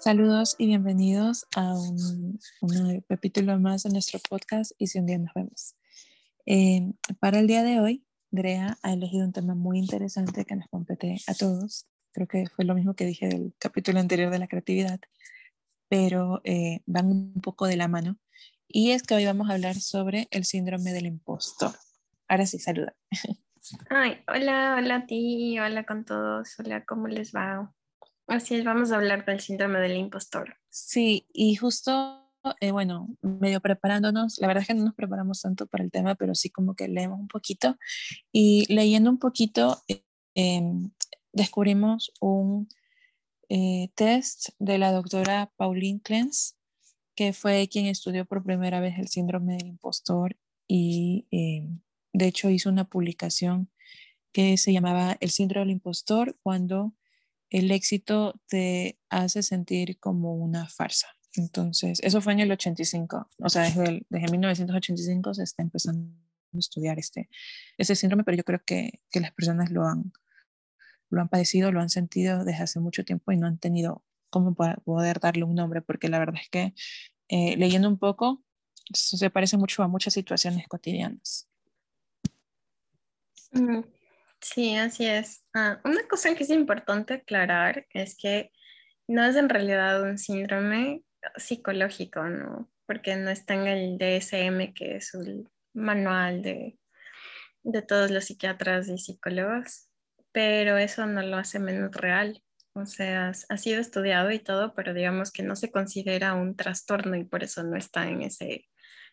Saludos y bienvenidos a un, capítulo más de nuestro podcast y si un día nos vemos. Eh, para el día de hoy, Drea ha elegido un tema muy interesante que nos compete a todos. Creo que fue lo mismo que dije del capítulo anterior de la creatividad, pero eh, van un poco de la mano. Y es que hoy vamos a hablar sobre el síndrome del impostor. Ahora sí, saluda. Ay, hola, hola a ti, hola con todos, hola, ¿cómo les va? Así es, vamos a hablar del síndrome del impostor. Sí, y justo, eh, bueno, medio preparándonos, la verdad es que no nos preparamos tanto para el tema, pero sí como que leemos un poquito. Y leyendo un poquito, eh, em, descubrimos un eh, test de la doctora Pauline Clens, que fue quien estudió por primera vez el síndrome del impostor y em, de hecho hizo una publicación que se llamaba El síndrome del impostor cuando el éxito te hace sentir como una farsa. Entonces, eso fue en el 85, o sea, desde, desde 1985 se está empezando a estudiar este, este síndrome, pero yo creo que, que las personas lo han, lo han padecido, lo han sentido desde hace mucho tiempo y no han tenido cómo poder darle un nombre, porque la verdad es que eh, leyendo un poco, se parece mucho a muchas situaciones cotidianas. Sí, así es. Ah, una cosa que es importante aclarar es que no es en realidad un síndrome psicológico, ¿no? Porque no está en el DSM, que es el manual de, de todos los psiquiatras y psicólogos, pero eso no lo hace menos real. O sea, ha sido estudiado y todo, pero digamos que no se considera un trastorno y por eso no está en ese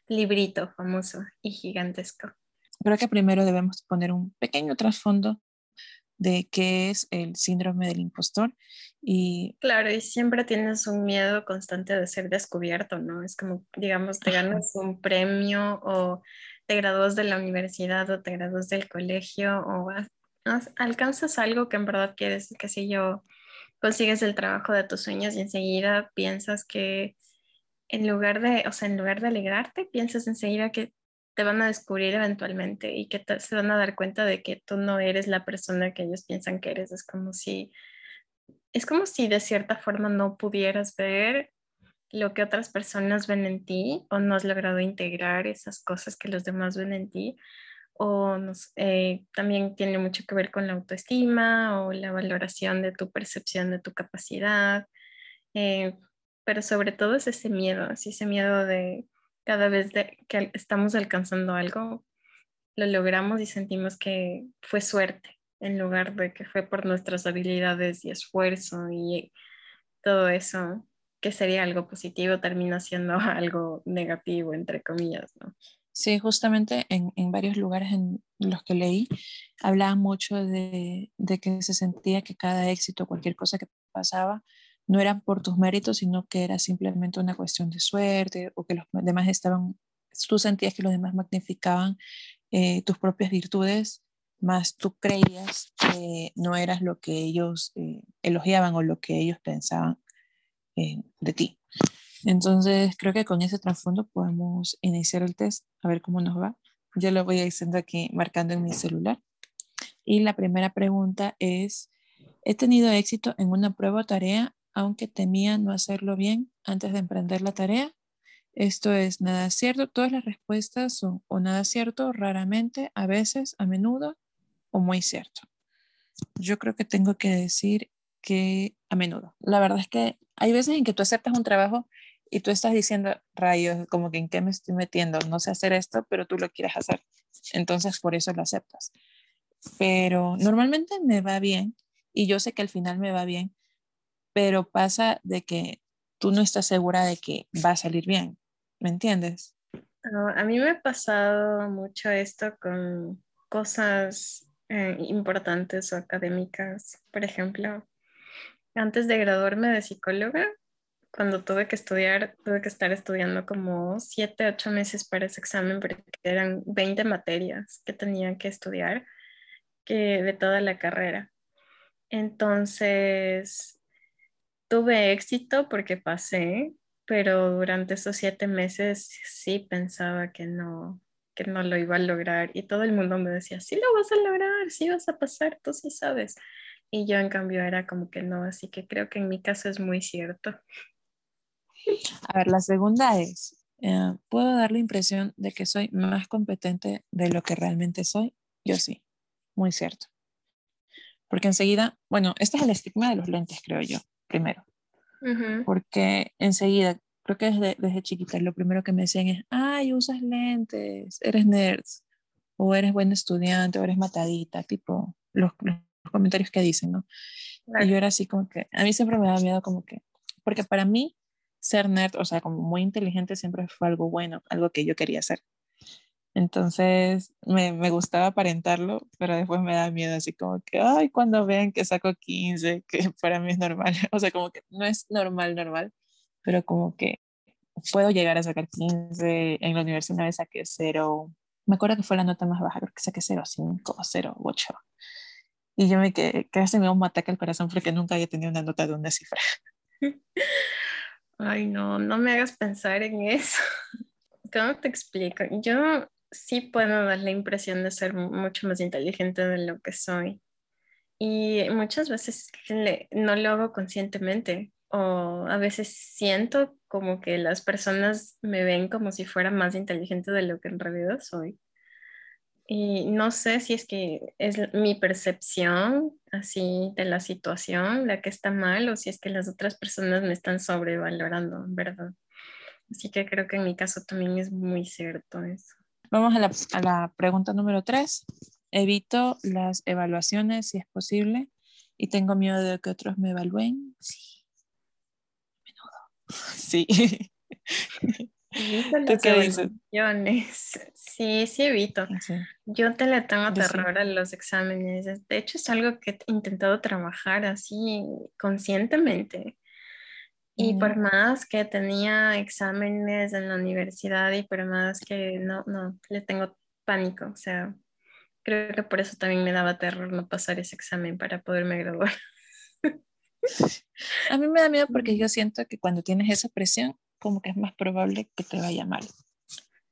librito famoso y gigantesco creo que primero debemos poner un pequeño trasfondo de qué es el síndrome del impostor y claro y siempre tienes un miedo constante de ser descubierto no es como digamos te ganas un premio o te gradúas de la universidad o te gradúas del colegio o alcanzas algo que en verdad quieres que si yo consigues el trabajo de tus sueños y enseguida piensas que en lugar de o sea en lugar de alegrarte piensas enseguida que te van a descubrir eventualmente y que se van a dar cuenta de que tú no eres la persona que ellos piensan que eres. Es como si, es como si de cierta forma no pudieras ver lo que otras personas ven en ti o no has logrado integrar esas cosas que los demás ven en ti. O eh, también tiene mucho que ver con la autoestima o la valoración de tu percepción de tu capacidad. Eh, pero sobre todo es ese miedo, ese miedo de cada vez que estamos alcanzando algo, lo logramos y sentimos que fue suerte en lugar de que fue por nuestras habilidades y esfuerzo y todo eso, que sería algo positivo, termina siendo algo negativo, entre comillas, ¿no? Sí, justamente en, en varios lugares en los que leí, hablaban mucho de, de que se sentía que cada éxito, cualquier cosa que pasaba, no eran por tus méritos, sino que era simplemente una cuestión de suerte o que los demás estaban, tú sentías que los demás magnificaban eh, tus propias virtudes, más tú creías que no eras lo que ellos eh, elogiaban o lo que ellos pensaban eh, de ti. Entonces, creo que con ese trasfondo podemos iniciar el test, a ver cómo nos va. Yo lo voy diciendo aquí, marcando en mi celular. Y la primera pregunta es, ¿he tenido éxito en una prueba o tarea aunque temía no hacerlo bien antes de emprender la tarea. Esto es nada cierto. Todas las respuestas son o nada cierto, raramente, a veces, a menudo o muy cierto. Yo creo que tengo que decir que a menudo. La verdad es que hay veces en que tú aceptas un trabajo y tú estás diciendo, rayos, como que en qué me estoy metiendo, no sé hacer esto, pero tú lo quieres hacer. Entonces por eso lo aceptas. Pero normalmente me va bien y yo sé que al final me va bien pero pasa de que tú no estás segura de que va a salir bien, ¿me entiendes? a mí me ha pasado mucho esto con cosas eh, importantes o académicas. Por ejemplo, antes de graduarme de psicóloga, cuando tuve que estudiar, tuve que estar estudiando como siete, ocho meses para ese examen porque eran 20 materias que tenía que estudiar que de toda la carrera. Entonces, tuve éxito porque pasé, pero durante esos siete meses sí pensaba que no, que no lo iba a lograr y todo el mundo me decía, sí lo vas a lograr, sí vas a pasar, tú sí sabes. y yo en cambio era como que no, así que creo que en mi caso es muy cierto. A ver, la segunda es, eh, ¿puedo dar la impresión de que soy más competente de lo que realmente soy? Yo sí, muy cierto. Porque enseguida, bueno, este es el estigma de los lentes, creo yo, primero. Porque enseguida, creo que desde, desde chiquita, lo primero que me decían es, ay, usas lentes, eres nerd, o eres buen estudiante, o eres matadita, tipo los, comentarios que dicen, ¿no? Y yo era así como que, a mí siempre me da miedo como que, porque para mí ser nerd, o sea, como muy inteligente siempre fue algo bueno, algo que yo quería hacer. Entonces me, me, gustaba aparentarlo, pero después me da miedo así como que, ay, cuando vean que saco 15, que para mí es normal, o sea, como que no es normal, normal, pero como que puedo llegar a sacar 15, en la universidad una vez saqué 0, me acuerdo que fue la nota más baja, creo que saqué 0,5 o 0,8. Y yo me quedé, casi me dio un ataque al corazón porque nunca había tenido una nota de una cifra. Ay, no, no me hagas pensar en eso. ¿Cómo te explico? Yo sí puedo dar la impresión de ser mucho más inteligente de lo que soy. Y muchas veces no lo hago conscientemente o a veces siento como que las personas me ven como si fuera más inteligente de lo que en realidad soy. Y no sé si es que es mi percepción así de la situación la que está mal o si es que las otras personas me están sobrevalorando, ¿verdad? Así que creo que en mi caso también es muy cierto eso. Vamos a la, a la pregunta número tres. Evito las evaluaciones si es posible y tengo miedo de que otros me evalúen. Sí. Menudo. Sí. ¿Tú qué dices? Sí, sí evito. Yo te le tengo terror a los exámenes. De hecho, es algo que he intentado trabajar así conscientemente. Y por más que tenía exámenes en la universidad y por más que no, no, le tengo pánico. O sea, creo que por eso también me daba terror no pasar ese examen para poderme graduar. A mí me da miedo porque yo siento que cuando tienes esa presión, como que es más probable que te vaya mal.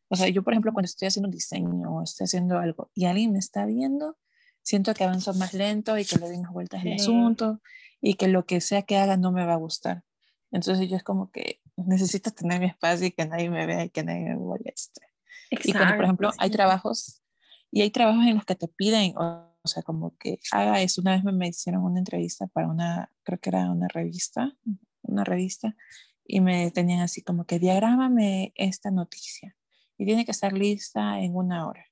O sea, yo, por ejemplo, cuando estoy haciendo un diseño o estoy haciendo algo y alguien me está viendo, siento que avanzo más lento y que le doy más vueltas al asunto y que lo que sea que haga no me va a gustar. Entonces yo es como que necesito tener mi espacio y que nadie me vea y que nadie me moleste. Y cuando, por ejemplo, hay trabajos y hay trabajos en los que te piden, o, sea, como que haga eso. Una vez me, me hicieron una entrevista para una, creo que era una revista, una revista, y me tenían así como que diagrámame esta noticia y tiene que estar lista en una hora.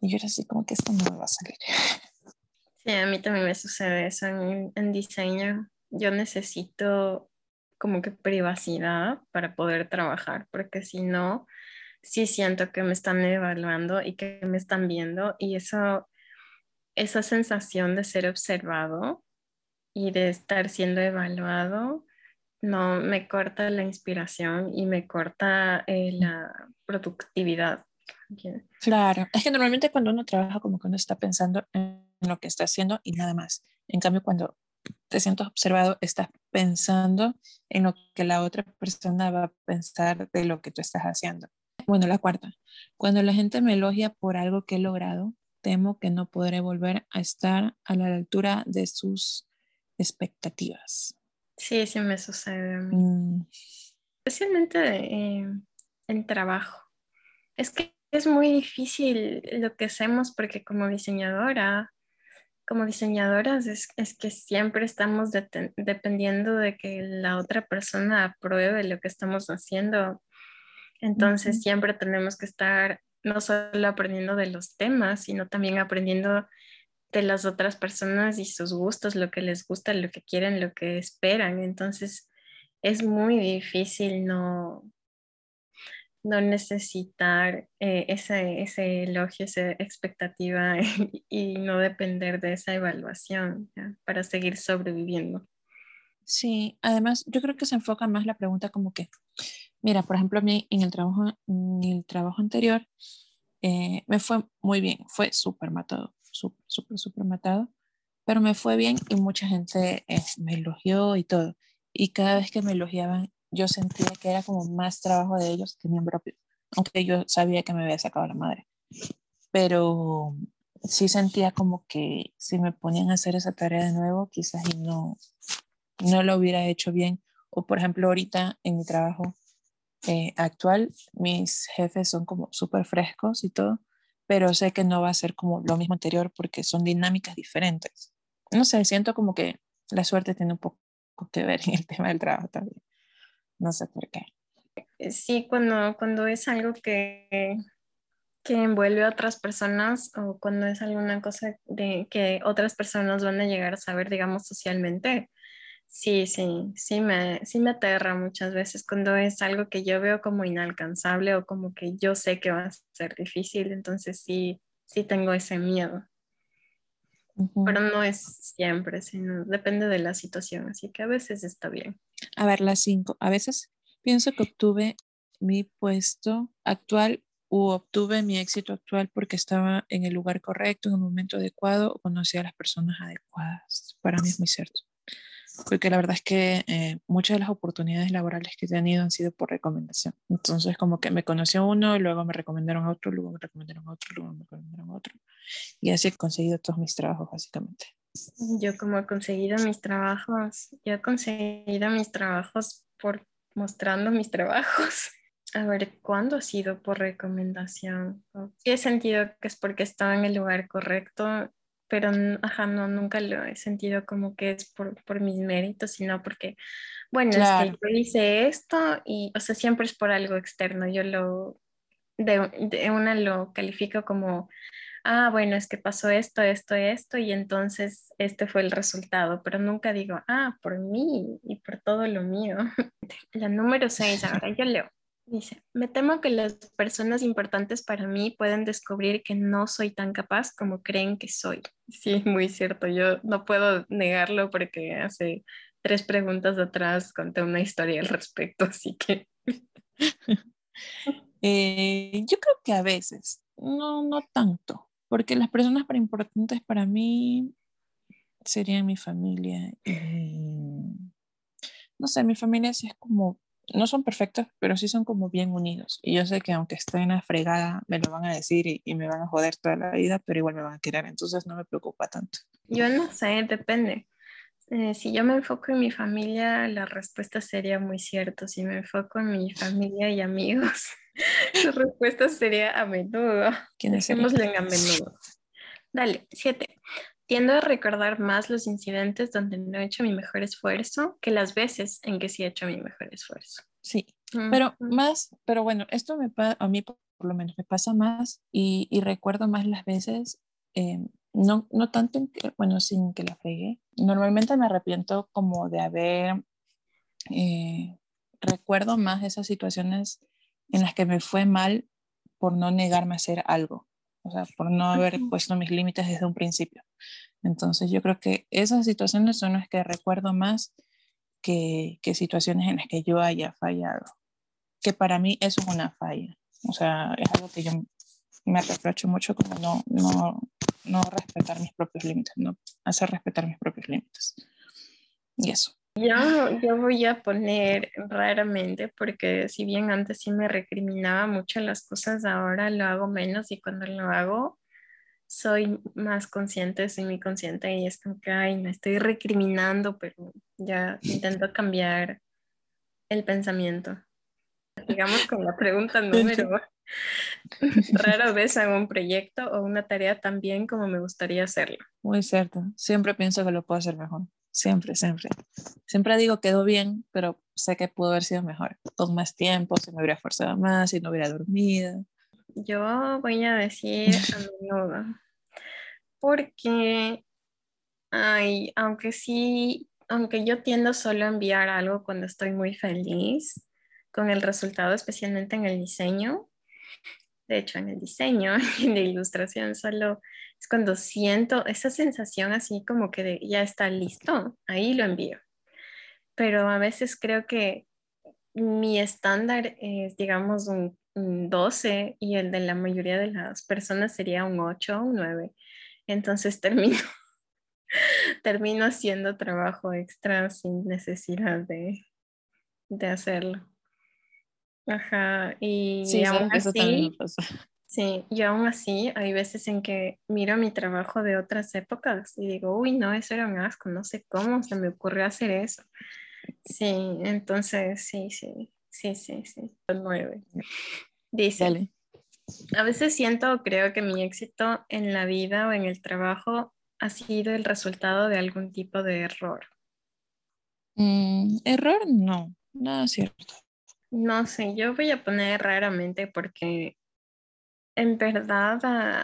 Y yo era así como que esto no me va a salir. Sí, a mí también me sucede eso en, en diseño. Yo necesito como que privacidad para poder trabajar, porque si no, sí siento que me están evaluando y que me están viendo y eso, esa sensación de ser observado y de estar siendo evaluado, no me corta la inspiración y me corta eh, la productividad. Claro, es que normalmente cuando uno trabaja como que uno está pensando en lo que está haciendo y nada más. En cambio, cuando te sientes observado, estás pensando en lo que la otra persona va a pensar de lo que tú estás haciendo. Bueno, la cuarta. Cuando la gente me elogia por algo que he logrado, temo que no podré volver a estar a la altura de sus expectativas. Sí, sí me sucede mm. Especialmente eh, en trabajo. Es que es muy difícil lo que hacemos porque como diseñadora como diseñadoras es, que siempre estamos dependiendo de que la otra persona apruebe lo que estamos haciendo. Entonces siempre tenemos que estar no solo aprendiendo de los temas, sino también aprendiendo de las otras personas y sus gustos, lo que les gusta, lo que quieren, lo que esperan. Entonces es muy difícil no, no necesitar eh, ese, ese, elogio, esa expectativa y, no depender de esa evaluación para seguir sobreviviendo. Sí, además yo creo que se enfoca más la pregunta como que, mira, por ejemplo, a mí en el trabajo, en el trabajo anterior eh, me fue muy bien, fue súper matado, súper, súper, súper matado, pero me fue bien y mucha gente eh, me elogió y todo. Y cada vez que me elogiaban, yo sentía que era como más trabajo de ellos que mi propio, aunque yo sabía que me había sacado la madre. Pero sí sentía como que si me ponían a hacer esa tarea de nuevo, quizás y no, no lo hubiera hecho bien. O por ejemplo, ahorita en mi trabajo eh, actual, mis jefes son como súper frescos y todo, pero sé que no va a ser como lo mismo anterior porque son dinámicas diferentes. No sé, siento como que la suerte tiene un poco que ver en el tema del trabajo también. No sé por qué. Sí, cuando, cuando es algo que, que envuelve a otras personas o cuando es alguna cosa de que otras personas van a llegar a saber, digamos, socialmente. Sí, sí, sí me, sí me aterra muchas veces cuando es algo que yo veo como inalcanzable o como que yo sé que va a ser difícil, entonces sí, sí tengo ese miedo. Pero no es siempre, sino depende de la situación, así que a veces está bien. A ver, las cinco. A veces pienso que obtuve mi puesto actual o obtuve mi éxito actual porque estaba en el lugar correcto, en el momento adecuado o conocí a las personas adecuadas. Para mí es muy cierto. Porque la verdad es que eh, muchas de las oportunidades laborales que he tenido han sido por recomendación. Entonces, como que me conoció uno, luego me recomendaron a otro, luego me recomendaron a otro, luego me recomendaron a otro. Y así he conseguido todos mis trabajos, básicamente. Yo como he conseguido mis trabajos, yo he conseguido mis trabajos por mostrando mis trabajos. A ver, ¿cuándo ha sido por recomendación? Sí he sentido que es porque estaba en el lugar correcto, pero ajá, no, nunca lo he sentido como que es por, por mis méritos, sino porque, bueno, es que yo hice esto y, o sea, siempre es por algo externo. Yo lo, de, de una lo califico como, ah, bueno, es que pasó esto, esto, esto, y entonces este fue el resultado, pero nunca digo, ah, por mí y por todo lo mío. La número seis, ahora yo leo. Dice, me temo que las personas importantes para mí pueden descubrir que no soy tan capaz como creen que soy. Sí, muy cierto. Yo no puedo negarlo porque hace tres preguntas atrás conté una historia al respecto, así que... Eh, yo creo que a veces, no, no tanto, porque las personas para importantes para mí serían mi familia. no sé, mi familia sí es como no son perfectos, pero sí son como bien unidos. Y yo sé que aunque esté en la fregada, me lo van a decir y, me van a joder toda la vida, pero igual me van a querer, entonces no me preocupa tanto. Yo no sé, depende. Eh, si yo me enfoco en mi familia, la respuesta sería muy cierto. Si me enfoco en mi familia y amigos, la respuesta sería a menudo. Dejémoslo en a menudo. Dale, siete. Tiendo a recordar más los incidentes donde no he hecho mi mejor esfuerzo que las veces en que sí he hecho mi mejor esfuerzo. Sí, pero más, pero bueno, esto me a mí por lo menos me pasa más y, y recuerdo más las veces, eh, no, no tanto, en que, bueno, sin que la fregué. Normalmente me arrepiento como de haber, eh, recuerdo más esas situaciones en las que me fue mal por no negarme a hacer algo o sea, por no haber puesto mis límites desde un principio. Entonces yo creo que esas situaciones son las que recuerdo más que, que situaciones en las que yo haya fallado, que para mí eso es una falla. O sea, es algo que yo me reprocho mucho como no, no, no respetar mis propios límites, no hacer respetar mis propios límites. Y eso. Yo, yo voy a poner raramente, porque si bien antes sí me recriminaba mucho las cosas, ahora lo hago menos y cuando lo hago soy más consciente, soy muy consciente y es como que, ay, me estoy recriminando, pero ya intento cambiar el pensamiento. Digamos con la pregunta número, rara vez hago un proyecto o una tarea tan bien como me gustaría hacerlo. Muy cierto, siempre pienso que lo puedo hacer mejor siempre, siempre. Siempre digo quedó bien, pero sé que pudo haber sido mejor, con más tiempo, si me hubiera esforzado más, si no hubiera dormido. Yo voy a decir a menudo, porque, ay, aunque sí, aunque yo tiendo solo a enviar algo cuando estoy muy feliz con el resultado, especialmente en el diseño, de hecho en el diseño y de ilustración solo es cuando siento esa sensación así como que ya está listo, ahí lo envío. Pero a veces creo que mi estándar es, digamos, un, 12 y el de la mayoría de las personas sería un 8 o un 9. Entonces termino, termino haciendo trabajo extra sin necesidad de, de hacerlo. Ajá, y, sí, aún así, Sí, y aún así hay veces en que miro mi trabajo de otras épocas y digo, uy, no, eso era un asco, no sé cómo se me ocurrió hacer eso. Sí, entonces sí, sí, sí, sí, sí. Nueve. Dice, a veces siento o creo que mi éxito en la vida o en el trabajo ha sido el resultado de algún tipo de error. Mm, error, no, no es cierto. No sé, yo voy a poner raramente porque en verdad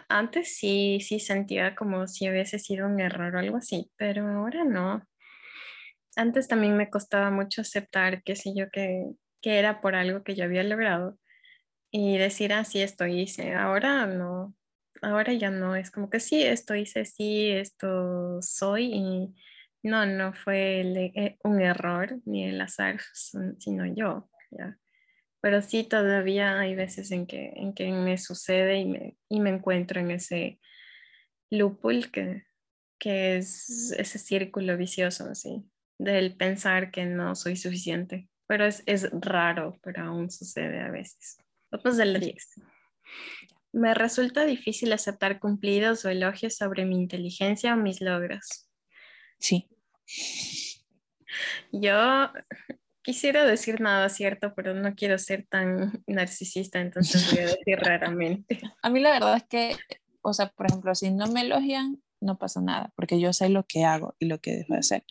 antes sí, sí sentía como si hubiese sido un error o algo así, pero ahora no. Antes también me costaba mucho aceptar, qué sé yo, que, que era por algo que yo había logrado y decir, así ah, esto hice. Ahora no, ahora ya no, es como que sí, esto hice, sí, esto soy y no, no fue eh, un error ni el azar, sino yo, ya. Pero sí, todavía hay veces en que, en que me sucede y me, y me encuentro en ese loophole que, que es ese círculo vicioso, así, del pensar que no soy suficiente. Pero es, es raro, pero aún sucede a veces. Vamos del 10. Me resulta difícil aceptar cumplidos o elogios sobre mi inteligencia o mis logros. Sí. Yo quisiera decir nada cierto, pero no quiero ser tan narcisista, entonces voy a decir raramente. A mí la verdad es que, o sea, por ejemplo, si no me elogian, no pasa nada, porque yo sé lo que hago y lo que dejo de hacer.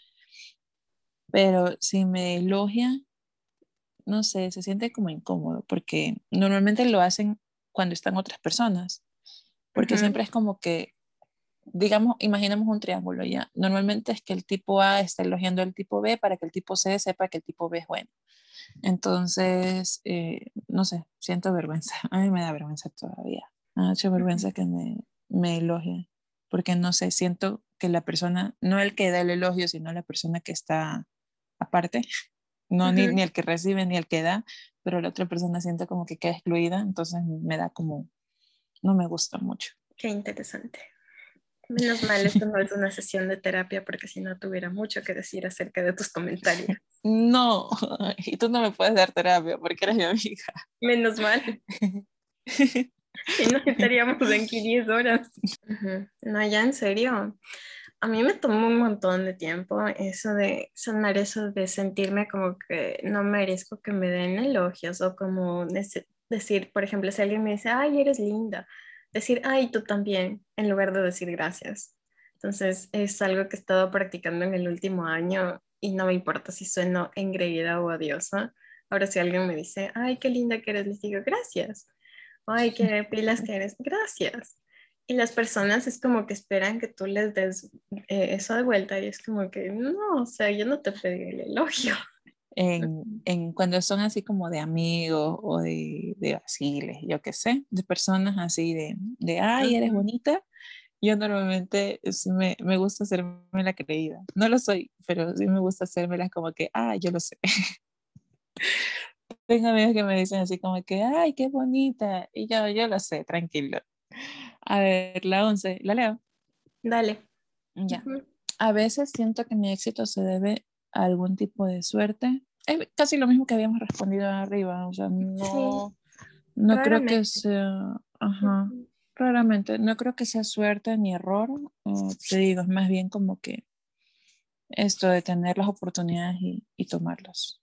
Pero si me elogian, no sé, se siente como incómodo, porque normalmente lo hacen cuando están otras personas, porque siempre es como que, digamos, imaginemos un triángulo ya, normalmente es que el tipo A está elogiando al tipo B para que el tipo C sepa que el tipo B es bueno. Entonces, eh, no sé, siento vergüenza, a mí me da vergüenza todavía, mucha vergüenza que me, me elogien, porque no sé, siento que la persona, no el que da el elogio, sino la persona que está aparte, no ni, ni, el que recibe ni el que da, pero la otra persona siente como que queda excluida, entonces me da como, no me gusta mucho. Qué interesante. Menos mal, esto no es una sesión de terapia porque si no tuviera mucho que decir acerca de tus comentarios. No, y tú no me puedes dar terapia porque eres mi amiga. Menos mal. Si no estaríamos aquí 10 horas. No, ya en serio a mí me tomó un montón de tiempo eso de sanar eso de sentirme como que no merezco que me den elogios o como decir, por ejemplo, si alguien me dice, ay, eres linda, decir, ay, tú también, en lugar de decir gracias. Entonces es algo que he estado practicando en el último año y no me importa si sueno engreída o odiosa. Ahora si alguien me dice, ay, qué linda que eres, les digo gracias. Ay, qué pilas que eres, gracias. Y las personas es como que esperan que tú les des eh, eso de vuelta y es como que no, o sea, yo no te pedí el elogio. En, en, cuando son así como de amigos o de, de vaciles, yo qué sé, de personas así de, de ay, eres bonita, yo normalmente me, me, gusta hacerme la creída. No lo soy, pero sí me gusta hacérmela como que, ah, yo lo sé. Tengo amigos que me dicen así como que, ay, qué bonita. Y yo, yo lo sé, tranquilo. A ver, la 11, ¿la leo? Dale. Ya. A veces siento que mi éxito se debe algún tipo de suerte. Es casi lo mismo que habíamos respondido arriba, o sea, no, no creo que sea, ajá, raramente, no creo que sea suerte ni error, te digo, es más bien como que esto de tener las oportunidades y, y tomarlas.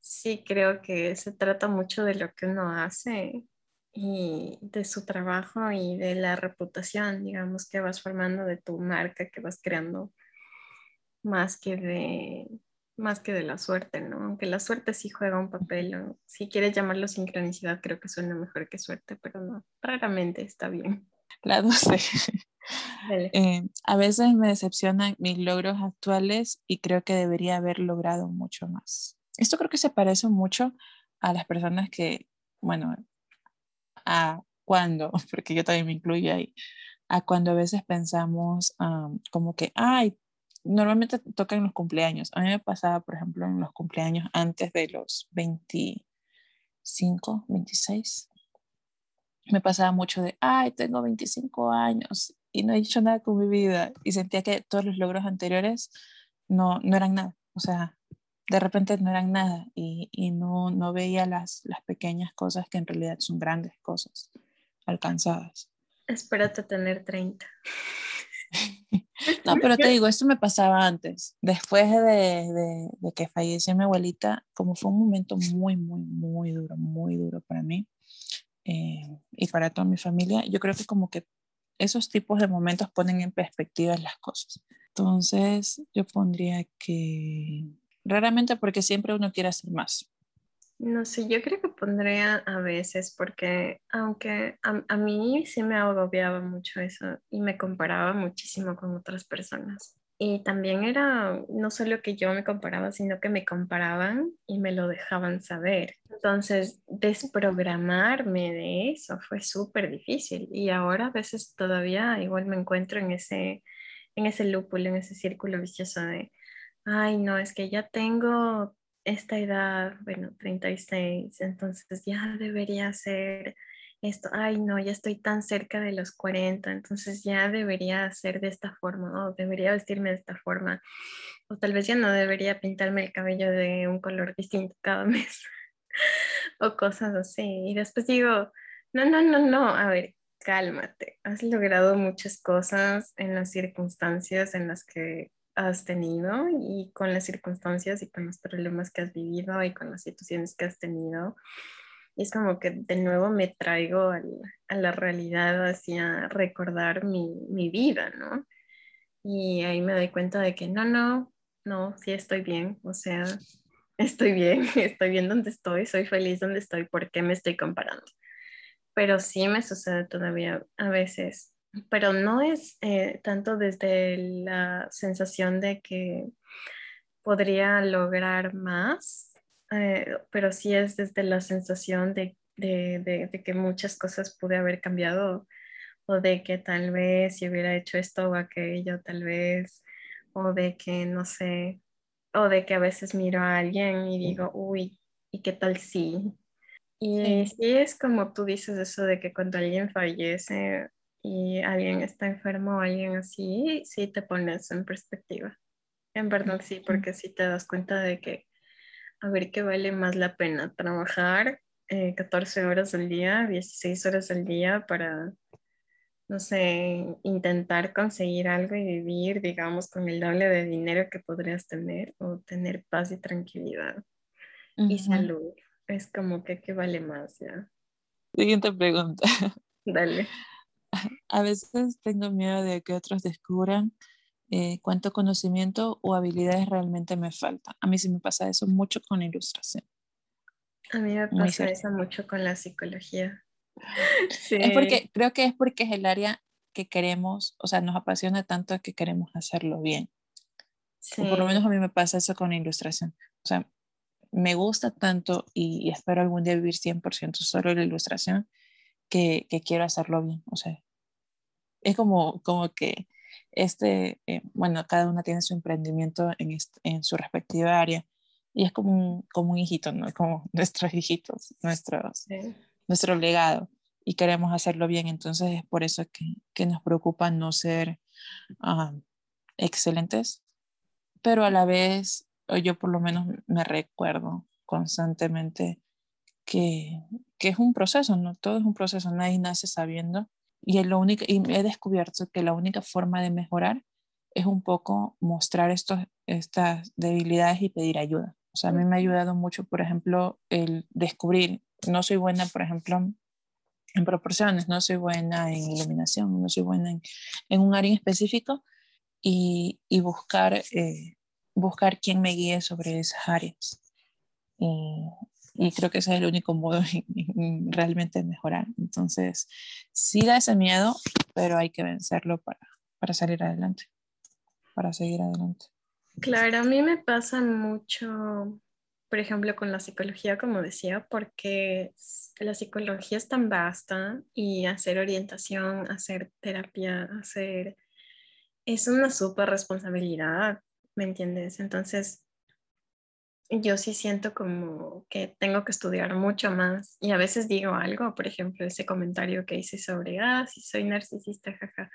Sí, creo que se trata mucho de lo que uno hace y de su trabajo y de la reputación, digamos, que vas formando de tu marca, que vas creando más que de más que de la suerte, ¿no? Aunque la suerte sí juega un papel, si quieres llamarlo sincronicidad, creo que suena mejor que suerte, pero no, raramente está bien. La 12. Eh, a veces me decepcionan mis logros actuales y creo que debería haber logrado mucho más. Esto creo que se parece mucho a las personas que, bueno, a cuando, porque yo también me incluyo ahí, a cuando a veces pensamos como que, ay, normalmente tocan los cumpleaños. A mí me pasaba, por ejemplo, en los cumpleaños antes de los 25, 26. Me pasaba mucho de, ay, tengo 25 años y no he hecho nada con mi vida. Y sentía que todos los logros anteriores no, no eran nada. O sea, de repente no eran nada y, y no, no, veía las, las, pequeñas cosas que en realidad son grandes cosas. alcanzadas. Espérate tener 30. no, pero te digo, esto me pasaba antes. Después de, de, que falleció mi abuelita, como fue un momento muy, muy, muy duro, muy duro para mí eh, y para toda mi familia, yo creo que como que esos tipos de momentos ponen en perspectiva las cosas. Entonces, yo pondría que raramente porque siempre uno quiere hacer más. No sé, yo creo que pondría a veces porque aunque a, mí sí me agobiaba mucho eso y me comparaba muchísimo con otras personas. Y también era no solo que yo me comparaba, sino que me comparaban y me lo dejaban saber. Entonces, desprogramarme de eso fue súper difícil. Y ahora a veces todavía igual me encuentro en ese, en ese lúpulo, en ese círculo vicioso de, ay, no, es que ya tengo esta edad, bueno, 36, entonces ya debería ser esto, ay no, ya estoy tan cerca de los 40, entonces ya debería ser de esta forma, o debería vestirme de esta forma, o tal vez ya no debería pintarme el cabello de un color distinto cada mes, o cosas así. Y después digo, no, no, no, no, a ver, cálmate, has logrado muchas cosas en las circunstancias en las que has tenido y con las circunstancias y con los problemas que has vivido y con las situaciones que has tenido. Y es como que de nuevo me traigo a la realidad hacia recordar mi, mi, vida, ¿no? Y ahí me doy cuenta de que no, no, no, sí estoy bien, o sea, estoy bien, estoy bien donde estoy, soy feliz donde estoy, ¿por qué me estoy comparando? Pero sí me sucede todavía a veces pero no es eh, tanto desde la sensación de que podría lograr más, eh, pero sí es desde la sensación de, que muchas cosas pude haber cambiado o de que tal vez si hubiera hecho esto o aquello, tal vez, o de que no sé, o de que a veces miro a alguien y digo, uy, ¿y qué tal si? Y sí es como tú dices eso de que cuando alguien fallece y alguien está enfermo o alguien así, sí te pones en perspectiva. En verdad sí, porque sí te das cuenta de que a ver qué vale más la pena trabajar 14 eh, horas al día, 16 horas al día para, no sé, intentar conseguir algo y vivir, digamos, con el doble de dinero que podrías tener o tener paz y tranquilidad y salud. Es como que qué vale más ya. Siguiente pregunta. Dale. A veces tengo miedo de que otros descubran eh, cuánto conocimiento o habilidades realmente me falta. A mí sí me pasa eso mucho con ilustración. A mí me pasa eso mucho con la psicología. Es porque, creo que es porque es el área que queremos, o sea, nos apasiona tanto que queremos hacerlo bien. O por lo menos a mí me pasa eso con ilustración. O sea, me gusta tanto y, espero algún día vivir 100% solo la ilustración que, quiero hacerlo bien. O sea, es como, como que este, eh, bueno, cada una tiene su emprendimiento en, en su respectiva área y es como un, como un hijito, ¿no? Como nuestros hijitos, nuestros, nuestro legado y queremos hacerlo bien. Entonces es por eso que, que nos preocupa no ser ah, excelentes, pero a la vez, yo por lo menos me recuerdo constantemente que, que es un proceso, ¿no? Todo es un proceso, nadie nace sabiendo. Y, lo único, y he descubierto que la única forma de mejorar es un poco mostrar estos, estas debilidades y pedir ayuda. O sea, a mí me ha ayudado mucho, por ejemplo, el descubrir, no soy buena, por ejemplo, en proporciones, no soy buena en iluminación, no soy buena en, en un área específico y, y buscar, eh, buscar quién me guíe sobre esas áreas. Y, y creo que ese es el único modo en, realmente mejorar. Entonces, sí da ese miedo, pero hay que vencerlo para, para salir adelante, para seguir adelante. Claro, a mí me pasa mucho, por ejemplo, con la psicología, como decía, porque la psicología es tan vasta y hacer orientación, hacer terapia, hacer... Es una súper responsabilidad, ¿me entiendes? Entonces, yo sí siento como que tengo que estudiar mucho más y a veces digo algo, por ejemplo, ese comentario que hice sobre, ah, sí soy narcisista, jaja.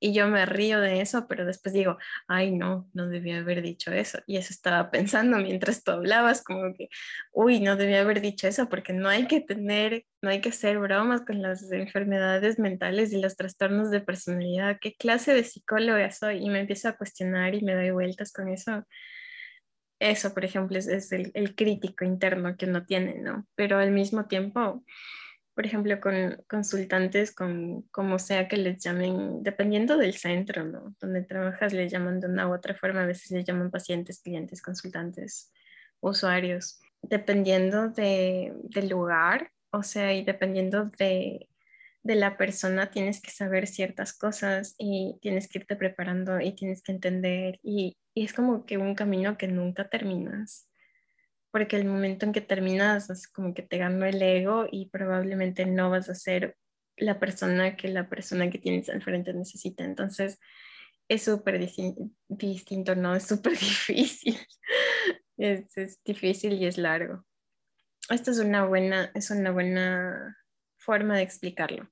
y yo me río de eso, pero después digo, ay, no, no debía haber dicho eso. Y eso estaba pensando mientras tú hablabas, como que, uy, no debía haber dicho eso, porque no hay que tener, no hay que hacer bromas con las enfermedades mentales y los trastornos de personalidad. ¿Qué clase de psicóloga soy? Y me empiezo a cuestionar y me doy vueltas con eso. Eso, por ejemplo, es, el, el crítico interno que uno tiene, ¿no? Pero al mismo tiempo por ejemplo, con consultantes, con como sea que les llamen, dependiendo del centro, ¿no? Donde trabajas, le llaman de una u otra forma, a veces les llaman pacientes, clientes, consultantes, usuarios, dependiendo de, del lugar, o sea, y dependiendo de, de la persona, tienes que saber ciertas cosas y tienes que irte preparando y tienes que entender, y, es como que un camino que nunca terminas porque el momento en que terminas es como que te gano el ego y probablemente no vas a ser la persona que la persona que tienes al frente necesita. Entonces, es súper distinto, ¿no? Es súper difícil. Es, es, difícil y es largo. Esta es una buena, es una buena forma de explicarlo.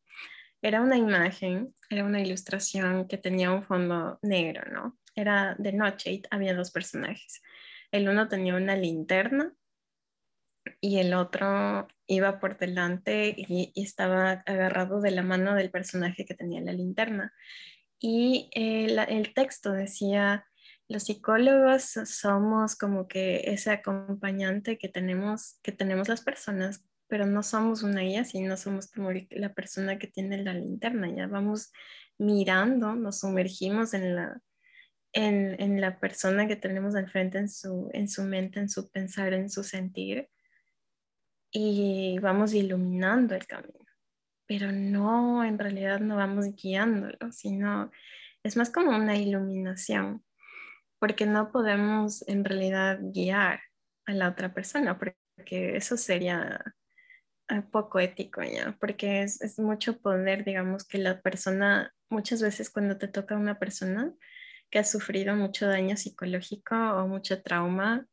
Era una imagen, era una ilustración que tenía un fondo negro, ¿no? Era de noche había dos personajes. El uno tenía una linterna y el otro iba por delante y, estaba agarrado de la mano del personaje que tenía la linterna. Y eh, el texto decía, los psicólogos somos como que ese acompañante que tenemos, que tenemos las personas, pero no somos una guía, sino somos como la persona que tiene la linterna. Ya vamos mirando, nos sumergimos en la, en, la persona que tenemos al frente, en su, en su mente, en su pensar, en su sentir, y vamos iluminando el camino. Pero no, en realidad no vamos guiándolo, sino es más como una iluminación, porque no podemos en realidad guiar a la otra persona, porque eso sería poco ético ya, porque es, es mucho poder, digamos, que la persona, muchas veces cuando te toca una persona, que ha sufrido mucho daño psicológico o mucho trauma,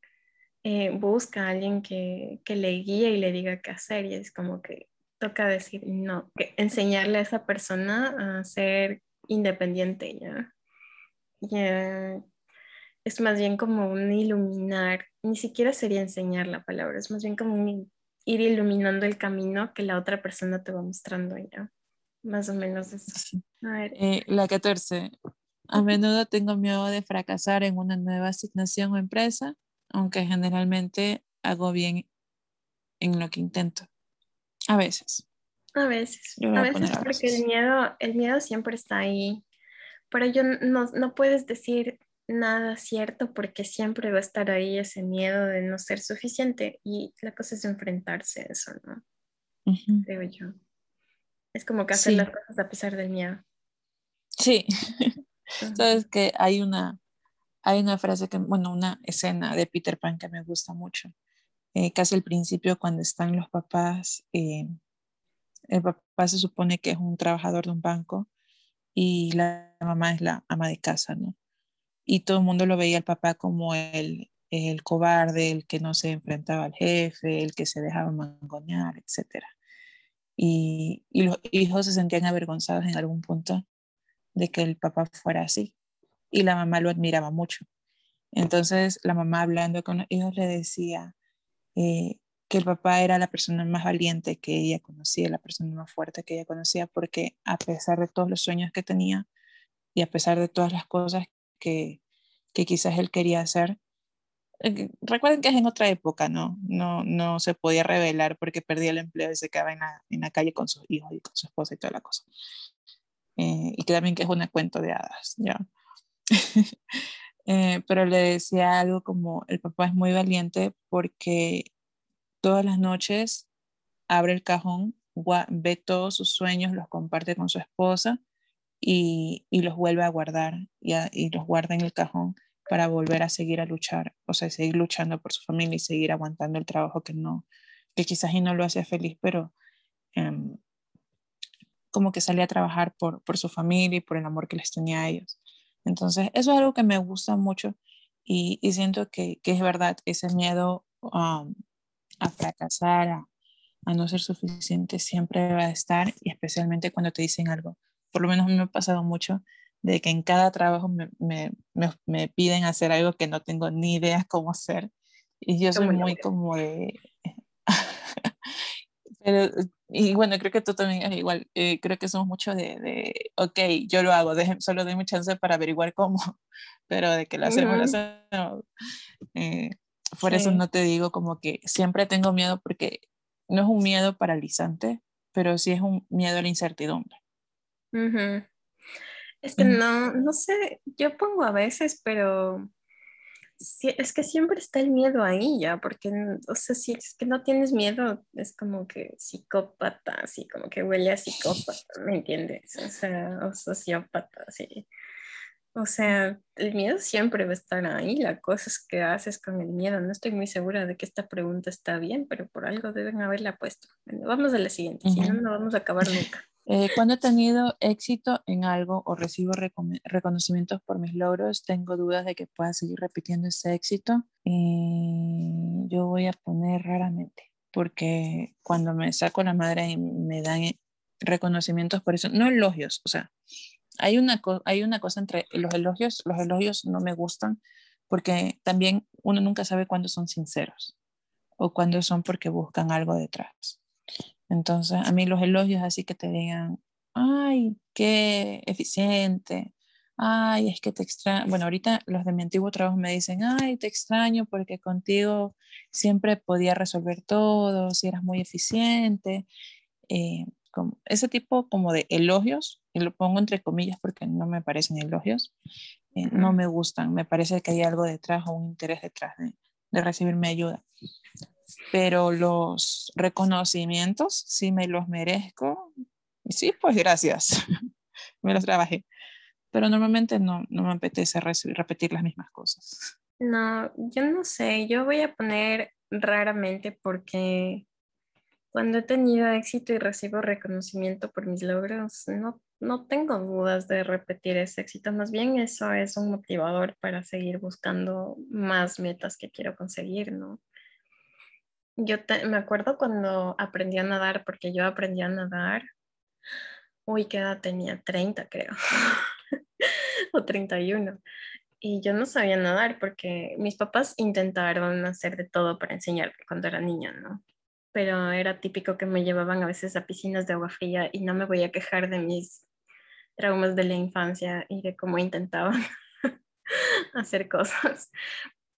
eh, busca a alguien que, que, le guíe y le diga qué hacer. Y es como que toca decir, no, que enseñarle a esa persona a ser independiente ya. ya. Es más bien como un iluminar, ni siquiera sería enseñar la palabra, es más bien como un ir iluminando el camino que la otra persona te va mostrando ya. Más o menos eso. Eh, la 14. A menudo tengo miedo de fracasar en una nueva asignación o empresa, aunque generalmente hago bien en lo que intento. A veces. A veces. A veces porque el miedo, el miedo siempre está ahí. Pero yo no, no puedes decir nada cierto porque siempre va a estar ahí ese miedo de no ser suficiente y la cosa es enfrentarse a eso, ¿no? Creo yo. Es como que hacer las cosas a pesar del miedo. Sí, Sabes que hay una, hay una frase que, bueno, una escena de Peter Pan que me gusta mucho. Eh, casi al principio, cuando están los papás, eh, el papá se supone que es un trabajador de un banco y la mamá es la ama de casa, ¿no? Y todo el mundo lo veía al papá como el, el cobarde, el que no se enfrentaba al jefe, el que se dejaba mangoñar, etc. Y, y los hijos se sentían avergonzados en algún punto de que el papá fuera así. Y la mamá lo admiraba mucho. Entonces la mamá hablando con los hijos le decía eh, que el papá era la persona más valiente que ella conocía, la persona más fuerte que ella conocía, porque a pesar de todos los sueños que tenía y a pesar de todas las cosas que, que quizás él quería hacer, eh, recuerden que es en otra época, ¿no? No, no se podía revelar porque perdía el empleo y se quedaba en la, en la calle con sus hijos y con su esposa y toda la cosa. Eh, y que también que es un cuento de hadas, ¿ya? Eh, pero le decía algo como, el papá es muy valiente porque todas las noches abre el cajón, ve todos sus sueños, los comparte con su esposa y, y los vuelve a guardar y, y, los guarda en el cajón para volver a seguir a luchar, o sea, seguir luchando por su familia y seguir aguantando el trabajo que no, que quizás y no lo hace feliz, pero um, como que salía a trabajar por, por su familia y por el amor que les tenía a ellos. Entonces, eso es algo que me gusta mucho y, y siento que, que, es verdad, ese miedo um, a fracasar, a, a, no ser suficiente, siempre va a estar y especialmente cuando te dicen algo. Por lo menos a mí me ha pasado mucho de que en cada trabajo me, me, me, piden hacer algo que no tengo ni idea cómo hacer. Y yo soy muy como de... Pero, y bueno, creo que tú también es igual. Eh, creo que somos mucho de, de, ok, yo lo hago, deje, solo mi chance para averiguar cómo, pero de que lo hacemos, lo hacemos. Eh, por eso no te digo como que siempre tengo miedo porque no es un miedo paralizante, pero sí es un miedo a la incertidumbre. Es que no, no sé, yo pongo a veces, pero es que siempre está el miedo ahí ya, porque, o sea, si es que no tienes miedo, es como que psicópata, así como que huele a psicópata, ¿me entiendes? O sea, o sociópata, así. O sea, el miedo siempre va a estar ahí, la cosa es que haces con el miedo. No estoy muy segura de que esta pregunta está bien, pero por algo deben haberla puesto. vamos a la siguiente, si no, no vamos a acabar nunca. Eh, cuando he tenido éxito en algo o recibo reconocimientos por mis logros, tengo dudas de que pueda seguir repitiendo ese éxito. Y yo voy a poner raramente, porque cuando me saco la madre y me dan reconocimientos por eso, no elogios, o sea, hay una, hay una cosa entre los elogios, los elogios no me gustan porque también uno nunca sabe cuándo son sinceros o cuándo son porque buscan algo detrás. Entonces, a mí los elogios así que te digan, ay, qué eficiente, ay, es que te extraño. Bueno, ahorita los de mi antiguo trabajo me dicen, ay, te extraño porque contigo siempre podía resolver todo, si eras muy eficiente. Eh, como, ese tipo como de elogios, y lo pongo entre comillas porque no me parecen elogios, eh, no me gustan, me parece que hay algo detrás o un interés detrás de, de recibirme ayuda pero los reconocimientos, si me los merezco, sí, pues gracias, me los trabajé. Pero normalmente no, no me apetece repetir las mismas cosas. No, yo no sé, yo voy a poner raramente porque cuando he tenido éxito y recibo reconocimiento por mis logros, no, no tengo dudas de repetir ese éxito. Más bien eso es un motivador para seguir buscando más metas que quiero conseguir, ¿no? Yo me acuerdo cuando aprendí a nadar, porque yo aprendí a nadar, uy, ¿qué edad tenía? 30 creo, o 31. Y yo no sabía nadar porque mis papás intentaron hacer de todo para enseñarme cuando era niña, ¿no? Pero era típico que me llevaban a veces a piscinas de agua fría y no me voy a quejar de mis traumas de la infancia y de cómo intentaban hacer cosas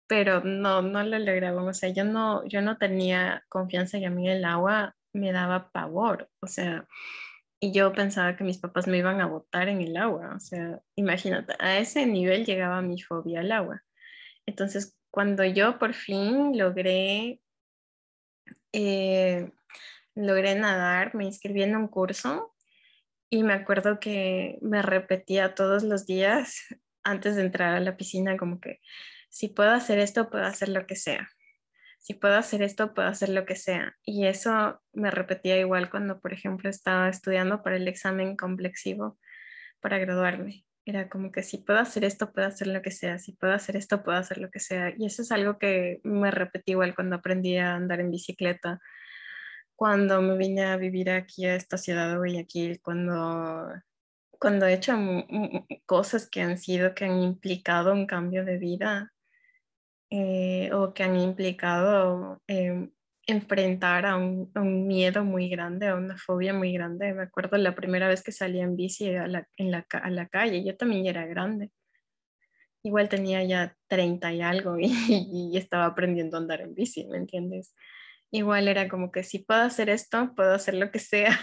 pero no, no lo lograba. O sea, yo no, yo no tenía confianza y a mí el agua me daba pavor. O sea, y yo pensaba que mis papás me iban a botar en el agua. O sea, imagínate, a ese nivel llegaba mi fobia al agua. Entonces, cuando yo por fin logré, eh, logré nadar, me inscribí en un curso y me acuerdo que me repetía todos los días antes de entrar a la piscina como que si puedo hacer esto, puedo hacer lo que sea. Si puedo hacer esto, puedo hacer lo que sea. Y eso me repetía igual cuando, por ejemplo, estaba estudiando para el examen complexivo para graduarme. Era como que si puedo hacer esto, puedo hacer lo que sea. Si puedo hacer esto, puedo hacer lo que sea. Y eso es algo que me repetí igual cuando aprendí a andar en bicicleta, cuando me vine a vivir aquí a esta ciudad de Guayaquil, cuando cuando he hecho cosas que han sido, que han implicado un cambio de vida, eh, o que han implicado em, enfrentar a un, miedo muy grande, a una fobia muy grande. Me acuerdo la primera vez que salí en bici a la, en la, a la calle, yo también era grande. Igual tenía ya 30 y algo y, y, estaba aprendiendo a andar en bici, ¿me entiendes? Igual era como que si puedo hacer esto, puedo hacer lo que sea.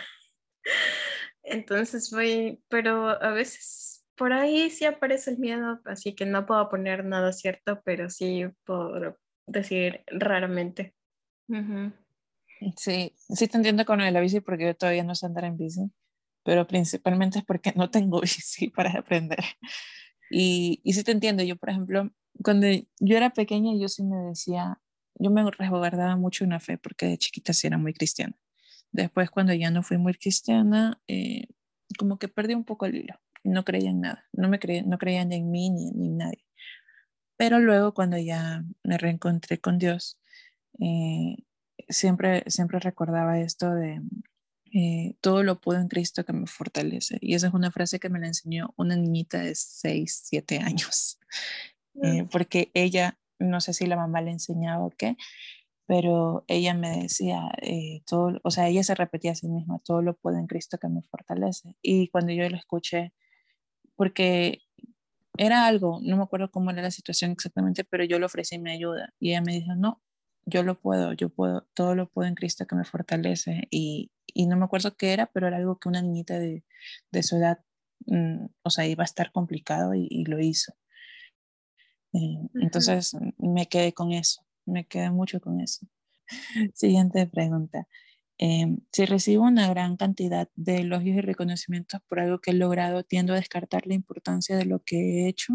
Entonces voy, pero a veces por ahí sí aparece el miedo, así que no puedo poner nada cierto, pero sí puedo decir raramente. Sí, sí te entiendo con la bici porque yo todavía no sé andar en bici, pero principalmente es porque no tengo bici para aprender. Y, y sí te entiendo, yo por ejemplo, cuando yo era pequeña yo sí me decía, yo me resguardaba mucho una fe porque de chiquita sí era muy cristiana. Después cuando ya no fui muy cristiana, eh, como que perdí un poco el hilo no creía en nada, no, me creía, no creían en mí ni, en nadie. Pero luego cuando ya me reencontré con Dios, eh, siempre, siempre recordaba esto de, eh, todo lo puedo en Cristo que me fortalece. Y esa es una frase que me la enseñó una niñita de 6, 7 años, eh, porque ella, no sé si la mamá le enseñaba o qué, pero ella me decía, eh, todo, o sea, ella se repetía a sí misma, todo lo puedo en Cristo que me fortalece. Y cuando yo lo escuché, porque era algo, no me acuerdo cómo era la situación exactamente, pero yo le ofrecí mi ayuda y ella me dijo, no, yo lo puedo, yo puedo, todo lo puedo en Cristo que me fortalece. Y, y no me acuerdo qué era, pero era algo que una niñita de, de su edad, mm, o sea, iba a estar complicado y, lo hizo. Eh, entonces me quedé con eso, me quedé mucho con eso. Siguiente pregunta. Em, si recibo una gran cantidad de elogios y reconocimientos por algo que he logrado, tiendo a descartar la importancia de lo que he hecho.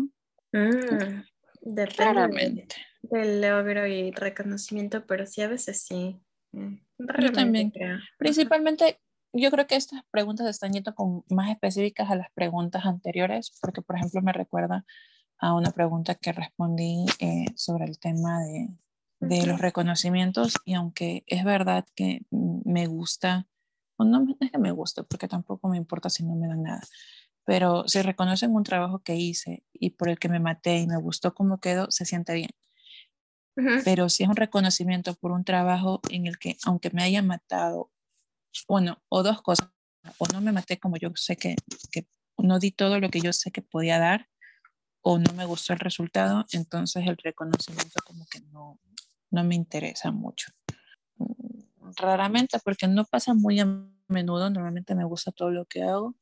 Mm, depende del logro y reconocimiento, pero sí a veces sí. Mm, yo también. Principalmente, yo creo que estas preguntas están yendo con más específicas a las preguntas anteriores, porque por ejemplo me recuerda a una pregunta que respondí eh, sobre el tema de, de los reconocimientos y aunque es verdad que me gusta, o no es que me guste, porque tampoco me importa si no me dan nada, pero si reconocen un trabajo que hice y por el que me maté y me gustó cómo quedó, se siente bien. Pero si es un reconocimiento por un trabajo en el que, aunque me haya matado, bueno, o dos cosas, o no me maté como yo sé que, que no di todo lo que yo sé que podía dar, o no me gustó el resultado, entonces el reconocimiento como que no, no me interesa mucho. Mm, raramente, porque no pasa muy a menudo, normalmente me gusta todo lo que hago,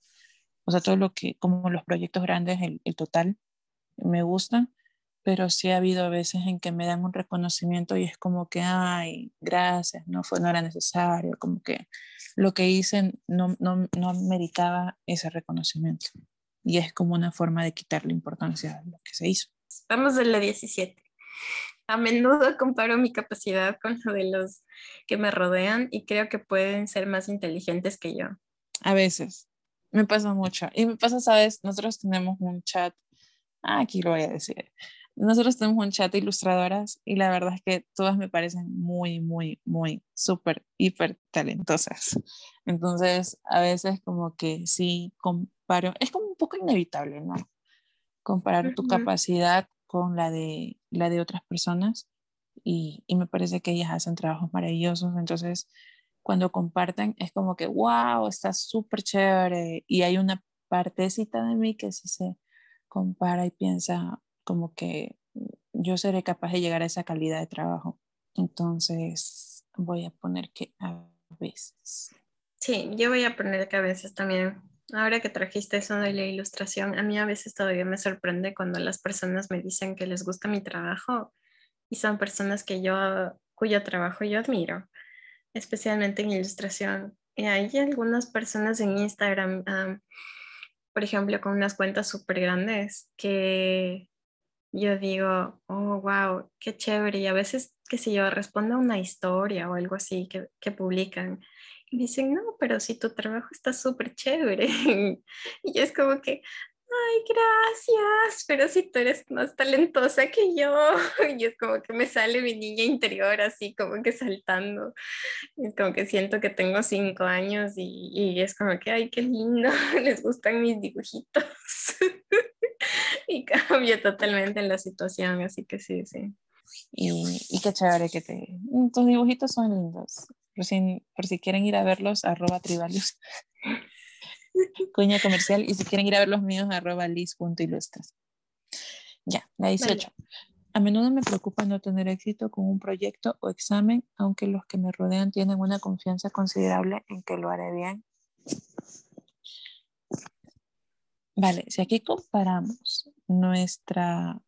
o sea, todo lo que, como los proyectos grandes, el, total, me gusta, pero sí ha habido veces en que me dan un reconocimiento y es como que, ay, gracias, no, fue, no era necesario, como que lo que hice no, no, no meritaba ese reconocimiento. Y es como una forma de quitarle importancia a lo que se hizo. Vamos en la 17. A menudo comparo mi capacidad con la de los que me rodean y creo que pueden ser más inteligentes que yo. A veces. Me pasa mucho. Y me pasa, sabes, nosotros tenemos un chat, ah, aquí lo voy a decir, nosotros tenemos un chat de ilustradoras y la verdad es que todas me parecen muy, muy, muy, súper, hiper talentosas. Entonces, a veces como que sí comparo, es como un poco inevitable, ¿no? Comparar tu capacidad con la de, la de otras personas y, y me parece que ellas hacen trabajos maravillosos. Entonces, cuando comparten es como que, wow, está súper chévere. Y hay una partecita de mí que sí se compara y piensa, como que yo seré capaz de llegar a esa calidad de trabajo. Entonces voy a poner que a veces. Sí, yo voy a poner que a veces también. Ahora que trajiste eso de la ilustración, a mí a veces todavía me sorprende cuando las personas me dicen que les gusta mi trabajo y son personas que yo, cuyo trabajo yo admiro, especialmente en ilustración. Y hay algunas personas en Instagram, por ejemplo, con unas cuentas súper grandes que yo digo, oh, wow, qué chévere. Y a veces, qué sé yo, respondo a una historia o algo así que, que publican. Y dicen, no, pero si tu trabajo está súper chévere. y yo es como que, ay, gracias, pero si tú eres más talentosa que yo. Y es como que me sale mi niña interior así, como que saltando. Es como que siento que tengo cinco años y, y es como que, ay, qué lindo, les gustan mis dibujitos. y cambia totalmente la situación, así que sí, sí. Y, y qué chévere que te... Tus dibujitos son lindos. Por si, por si quieren ir a verlos, arroba tribalios. Cuña comercial. Y si quieren ir a ver los míos, arroba lis.ilustras. Ya, la 18. A menudo me preocupa no tener éxito con un proyecto o examen, aunque los que me rodean tienen una confianza considerable en que lo haré bien. Vale, si aquí comparamos nuestra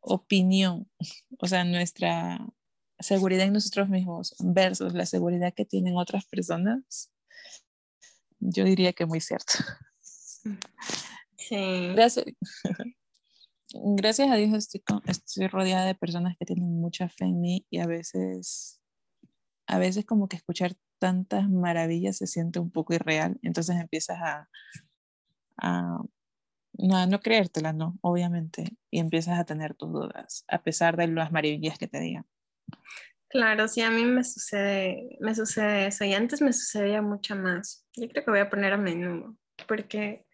opinión, o sea, nuestra seguridad en nosotros mismos versus la seguridad que tienen otras personas, yo diría que muy cierto. Sí. Gracias, gracias a Dios estoy, estoy rodeada de personas que tienen mucha fe en mí y a veces, a veces como que escuchar tantas maravillas se siente un poco irreal, entonces empiezas a, a no, no creértela, no, obviamente, y empiezas a tener tus dudas, a pesar de las maravillas que te digan. Claro, sí, a mí me sucede, me sucede eso y antes me sucedía mucho más. Yo creo que voy a poner a menudo, porque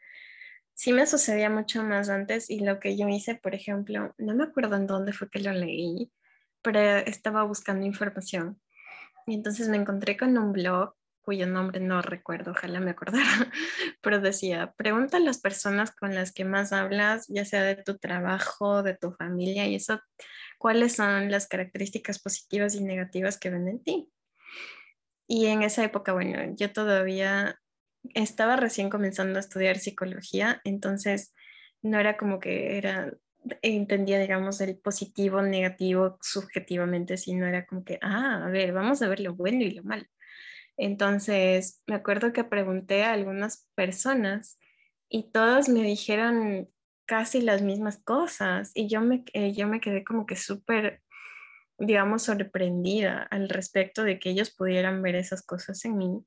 sí me sucedía mucho más antes y lo que yo hice, por ejemplo, no me acuerdo en dónde fue que lo leí, pero estaba buscando información y entonces me encontré con un blog cuyo nombre no recuerdo, ojalá me acordara, pero decía, pregunta a las personas con las que más hablas, ya sea de tu trabajo, de tu familia y eso, cuáles son las características positivas y negativas que ven en ti. Y en esa época, bueno, yo todavía estaba recién comenzando a estudiar psicología, entonces no era como que era entendía, digamos, el positivo, negativo subjetivamente, sino era como que, ah, a ver, vamos a ver lo bueno y lo malo. Entonces, me acuerdo que pregunté a algunas personas y todas me dijeron casi las mismas cosas y yo me, eh, yo me quedé como que súper, digamos, sorprendida al respecto de que ellos pudieran ver esas cosas en mí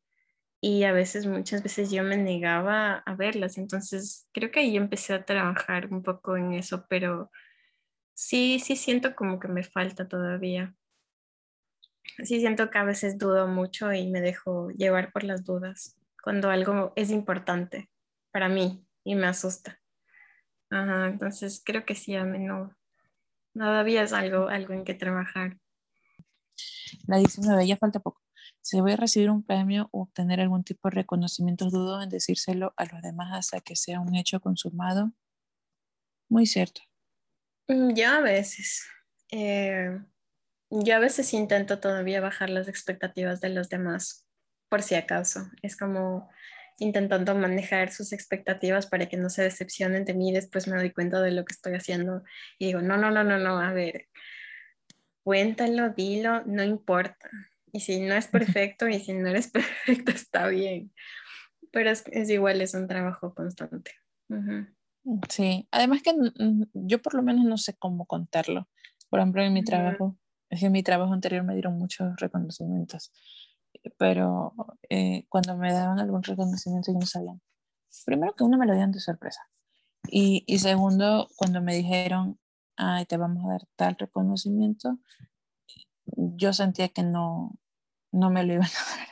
y a veces, muchas veces yo me negaba a verlas. Entonces, creo que ahí empecé a trabajar un poco en eso, pero sí, sí siento como que me falta todavía. Sí siento que a veces dudo mucho y me dejo llevar por las dudas cuando algo es importante para mí y me asusta. Ajá, entonces creo que sí, a menudo. Todavía es algo, algo en que trabajar. La 19, ya falta poco. Si voy a recibir un premio o obtener algún tipo de reconocimiento, dudo en decírselo a los demás hasta que sea un hecho consumado. Muy cierto. Mm, ya a veces. Eh, yo a veces intento todavía bajar las expectativas de los demás, por si acaso. Es como intentando manejar sus expectativas para que no se decepcionen de mí. Después me doy cuenta de lo que estoy haciendo y digo, no, no, no, no, no, a ver, cuéntalo, dilo, no importa. Y si no es perfecto y si no eres perfecto, está bien. Pero es, igual, es un trabajo constante. Sí, además que yo por lo menos no sé cómo contarlo. Por ejemplo, en mi trabajo, es que en mi trabajo anterior me dieron muchos reconocimientos, pero eh, cuando me daban algún reconocimiento yo no sabía. Primero que uno me lo dieron de sorpresa. Y, y segundo, cuando me dijeron, ay, te vamos a dar tal reconocimiento, yo sentía que no, no me lo iban a dar.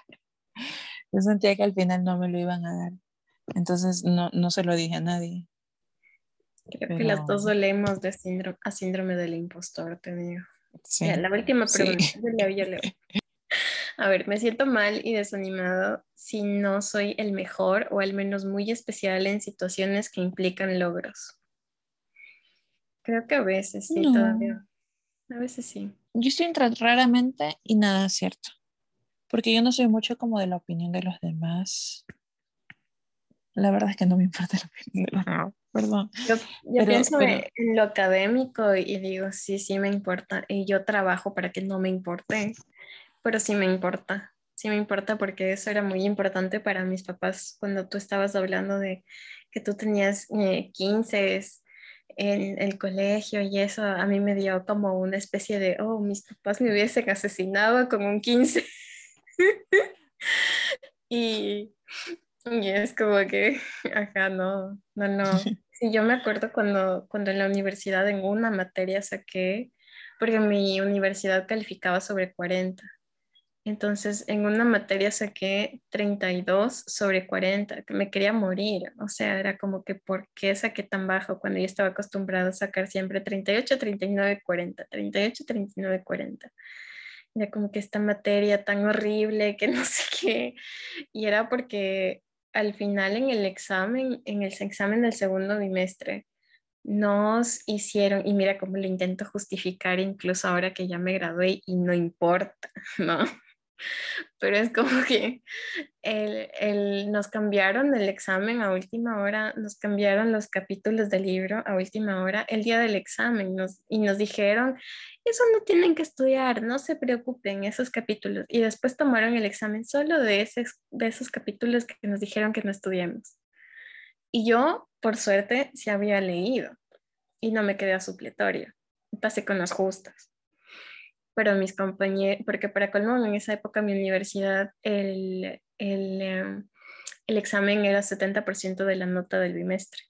Yo sentía que al final no me lo iban a dar. Entonces no, no se lo dije a nadie. Creo que las dos solemos de síndrome, a síndrome del impostor, te digo. Sí. la última pregunta. A ver, me siento mal y desanimado si no soy el mejor o al menos muy especial en situaciones que implican logros. Creo que a veces sí, todavía. A veces sí. Yo estoy entre raramente y nada cierto porque yo no soy mucho como de la opinión de los demás. La verdad es que no me importa la opinión de los demás. Perdón. Yo, pienso en lo académico y digo, sí, sí me importa. Y yo trabajo para que no me importe, pero sí me importa. Sí me importa porque eso era muy importante para mis papás cuando tú estabas hablando de que tú tenías 15 eh, en el colegio y eso a mí me dio como una especie de, oh, mis papás me hubiesen asesinado con un 15. y, y, es como que, ajá, no, no, no. Sí, yo me acuerdo cuando, cuando en la universidad en una materia saqué, porque mi universidad calificaba sobre 40. Entonces, en una materia saqué 32 sobre 40, que me quería morir. O sea, era como que, ¿por qué saqué tan bajo cuando yo estaba acostumbrado a sacar siempre 38, 39, 40, 38, 39, 40? Era como que esta materia tan horrible, que no sé qué. Y era porque al final en el examen, en el examen del segundo bimestre, nos hicieron, y mira cómo lo intento justificar incluso ahora que ya me gradué y no importa, ¿no? Pero es como que el, el, nos cambiaron el examen a última hora, nos cambiaron los capítulos del libro a última hora el día del examen nos, y nos dijeron, eso no tienen que estudiar, no se preocupen esos capítulos. Y después tomaron el examen solo de, ese, de esos capítulos que nos dijeron que no estudiemos. Y yo, por suerte, sí había leído y no me quedé a supletorio. Pasé con las justas pero mis compañeros, porque para colmo en esa época mi universidad el, el, em, el examen era 70% de la nota del bimestre.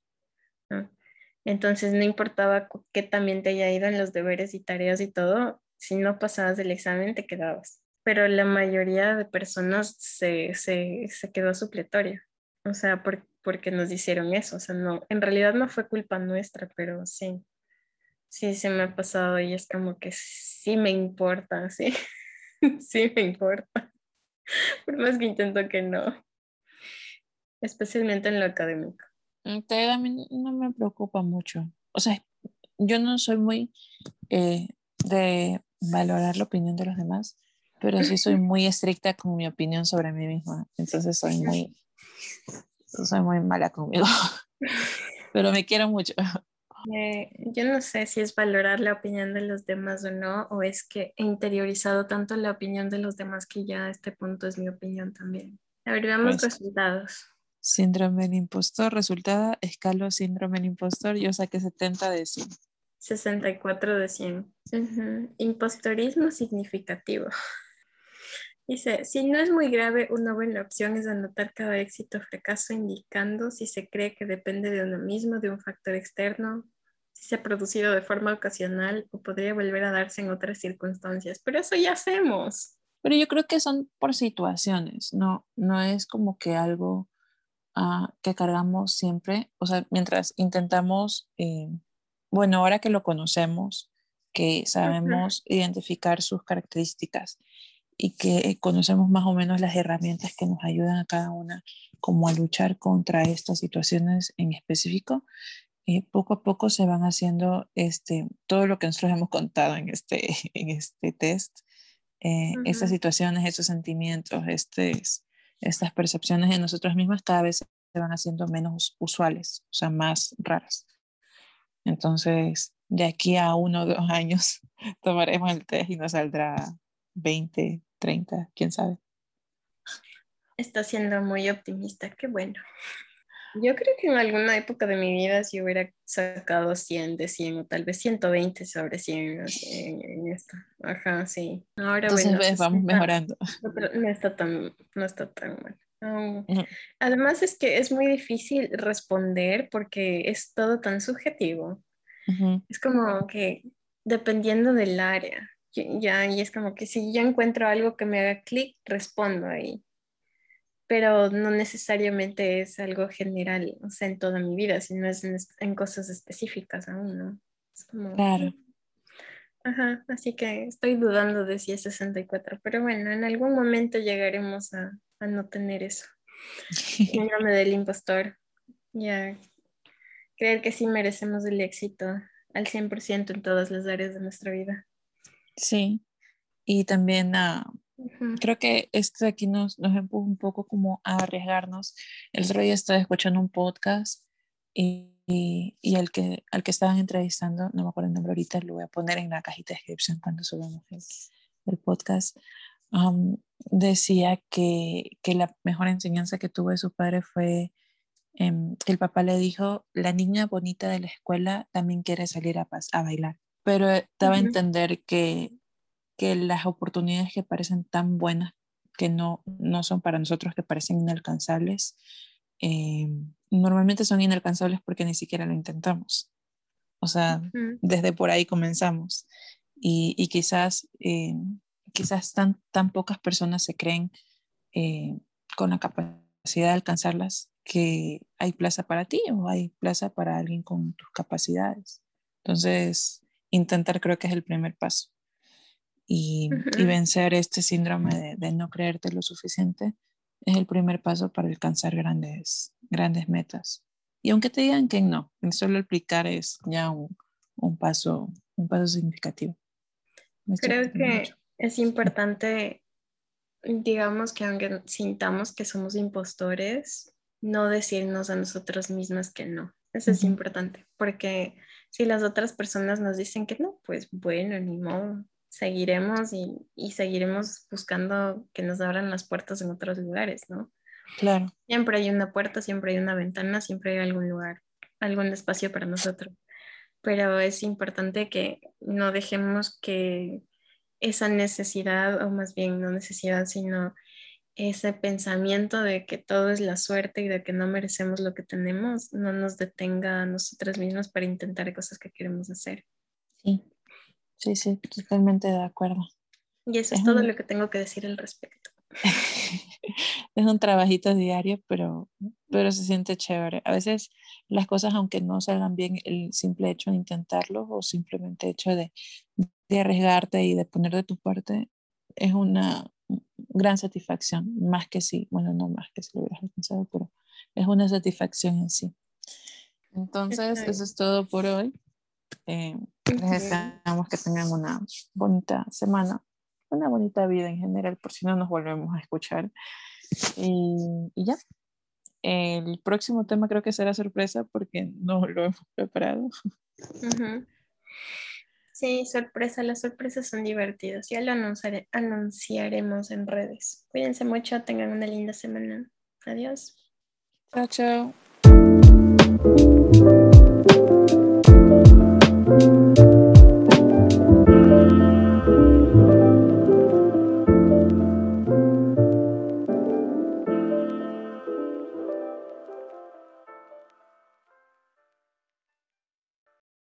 Entonces no importaba que también te haya ido en los deberes y tareas y todo, si no pasabas el examen te quedabas. Pero la mayoría de personas se, se, se quedó supletoria. O sea, porque nos hicieron eso. O sea, no, en realidad no fue culpa nuestra, pero sí. Sí, se me ha pasado y es como que sí me importa, sí. sí me importa. Por más que intento que no. Especialmente en lo académico. Mm, a mí no me preocupa mucho. O sea, yo no soy muy eh, de valorar la opinión de los demás, pero sí soy muy estricta con mi opinión sobre mí misma. Entonces soy muy, soy muy mala conmigo. pero me quiero mucho. Eh, yo no sé si es valorar la opinión de los demás o no, o es que he interiorizado tanto la opinión de los demás que ya a este punto es mi opinión también. A ver, veamos pues, resultados. Síndrome del impostor, resultado, escalo síndrome del impostor, yo saqué 70 de 100. 64 de 100. Impostorismo significativo. Dice, si no es muy grave, una buena opción es anotar cada éxito o fracaso indicando si se cree que depende de uno mismo, de un factor externo, si se ha producido de forma ocasional o podría volver a darse en otras circunstancias. Pero eso ya hacemos. Pero yo creo que son por situaciones, no, no es como que algo ah, que cargamos siempre. O sea, mientras intentamos, eh, bueno, ahora que lo conocemos, que sabemos identificar sus características y que conocemos más o menos las herramientas que nos ayudan a cada una como a luchar contra estas situaciones en específico, eh, poco a poco se van haciendo este, todo lo que nosotros hemos contado en este, en este test, eh, estas situaciones, estos sentimientos, estes, estas percepciones de nosotros mismas cada vez se van haciendo menos usuales, o sea, más raras. Entonces, de aquí a uno o dos años tomaremos el test y nos saldrá 20, 30, quién sabe. Está siendo muy optimista, qué bueno. Yo creo que en alguna época de mi vida si hubiera sacado 100 de 100 o tal vez 120 sobre 100 en, esto. Ajá, sí. Ahora Entonces, vamos mejorando. No, está tan, no está tan mal. Además es que es muy difícil responder porque es todo tan subjetivo. Es como que dependiendo del área, ya, y es como que si yo encuentro algo que me haga clic, respondo ahí pero no necesariamente es algo general, o sea, en toda mi vida, sino es en, cosas específicas aún, ¿no? Es como... Claro. Ajá, así que estoy dudando de si es 64, pero bueno, en algún momento llegaremos a, a no tener eso. Síndrome del impostor. Ya, creer que sí merecemos el éxito al 100% en todas las áreas de nuestra vida. Sí, y también Creo que esto aquí nos, nos empuja un poco como a arriesgarnos. El otro día estaba escuchando un podcast y, y, al, que, al que estaban entrevistando, no me acuerdo el nombre ahorita, lo voy a poner en la cajita de descripción cuando subamos el, podcast, decía que, que, la mejor enseñanza que tuvo de su padre fue em, que el papá le dijo, la niña bonita de la escuela también quiere salir a, a bailar, pero daba a entender que que las oportunidades que parecen tan buenas que no, no son para nosotros, que parecen inalcanzables, eh, normalmente son inalcanzables porque ni siquiera lo intentamos. O sea, desde por ahí comenzamos. Y, y quizás, eh, quizás tan, tan pocas personas se creen eh, con la capacidad de alcanzarlas que hay plaza para ti o hay plaza para alguien con tus capacidades. Entonces, intentar creo que es el primer paso y, vencer este síndrome de, no creerte lo suficiente es el primer paso para alcanzar grandes, grandes metas. Y aunque te digan que no, solo explicar es ya un, un paso, un paso significativo. Creo que es importante, digamos que aunque sintamos que somos impostores, no decirnos a nosotros mismas que no. Eso es importante, porque si las otras personas nos dicen que no, pues bueno, ni modo, seguiremos y, y, seguiremos buscando que nos abran las puertas en otros lugares, ¿no? Claro. Siempre hay una puerta, siempre hay una ventana, siempre hay algún lugar, algún espacio para nosotros. Pero es importante que no dejemos que esa necesidad, o más bien no necesidad, sino ese pensamiento de que todo es la suerte y de que no merecemos lo que tenemos, no nos detenga a nosotras mismas para intentar cosas que queremos hacer. Sí, Sí, sí, totalmente de acuerdo. Y eso es, todo lo que tengo que decir al respecto. es un trabajito diario, pero, pero se siente chévere. A veces las cosas, aunque no salgan bien, el simple hecho de intentarlo o simplemente hecho de, de arriesgarte y de poner de tu parte es una gran satisfacción, más que si, bueno, no más que si lo hubieras pensado, pero es una satisfacción en sí. Entonces, eso es todo por hoy. Eh, les deseamos que tengan una bonita semana, una bonita vida en general, por si no nos volvemos a escuchar. Y, ya. El próximo tema creo que será sorpresa porque no lo hemos preparado. Sí, sorpresa. Las sorpresas son divertidas. Ya lo anunciaremos en redes. Cuídense mucho, tengan una linda semana. Adiós. Chao, chao.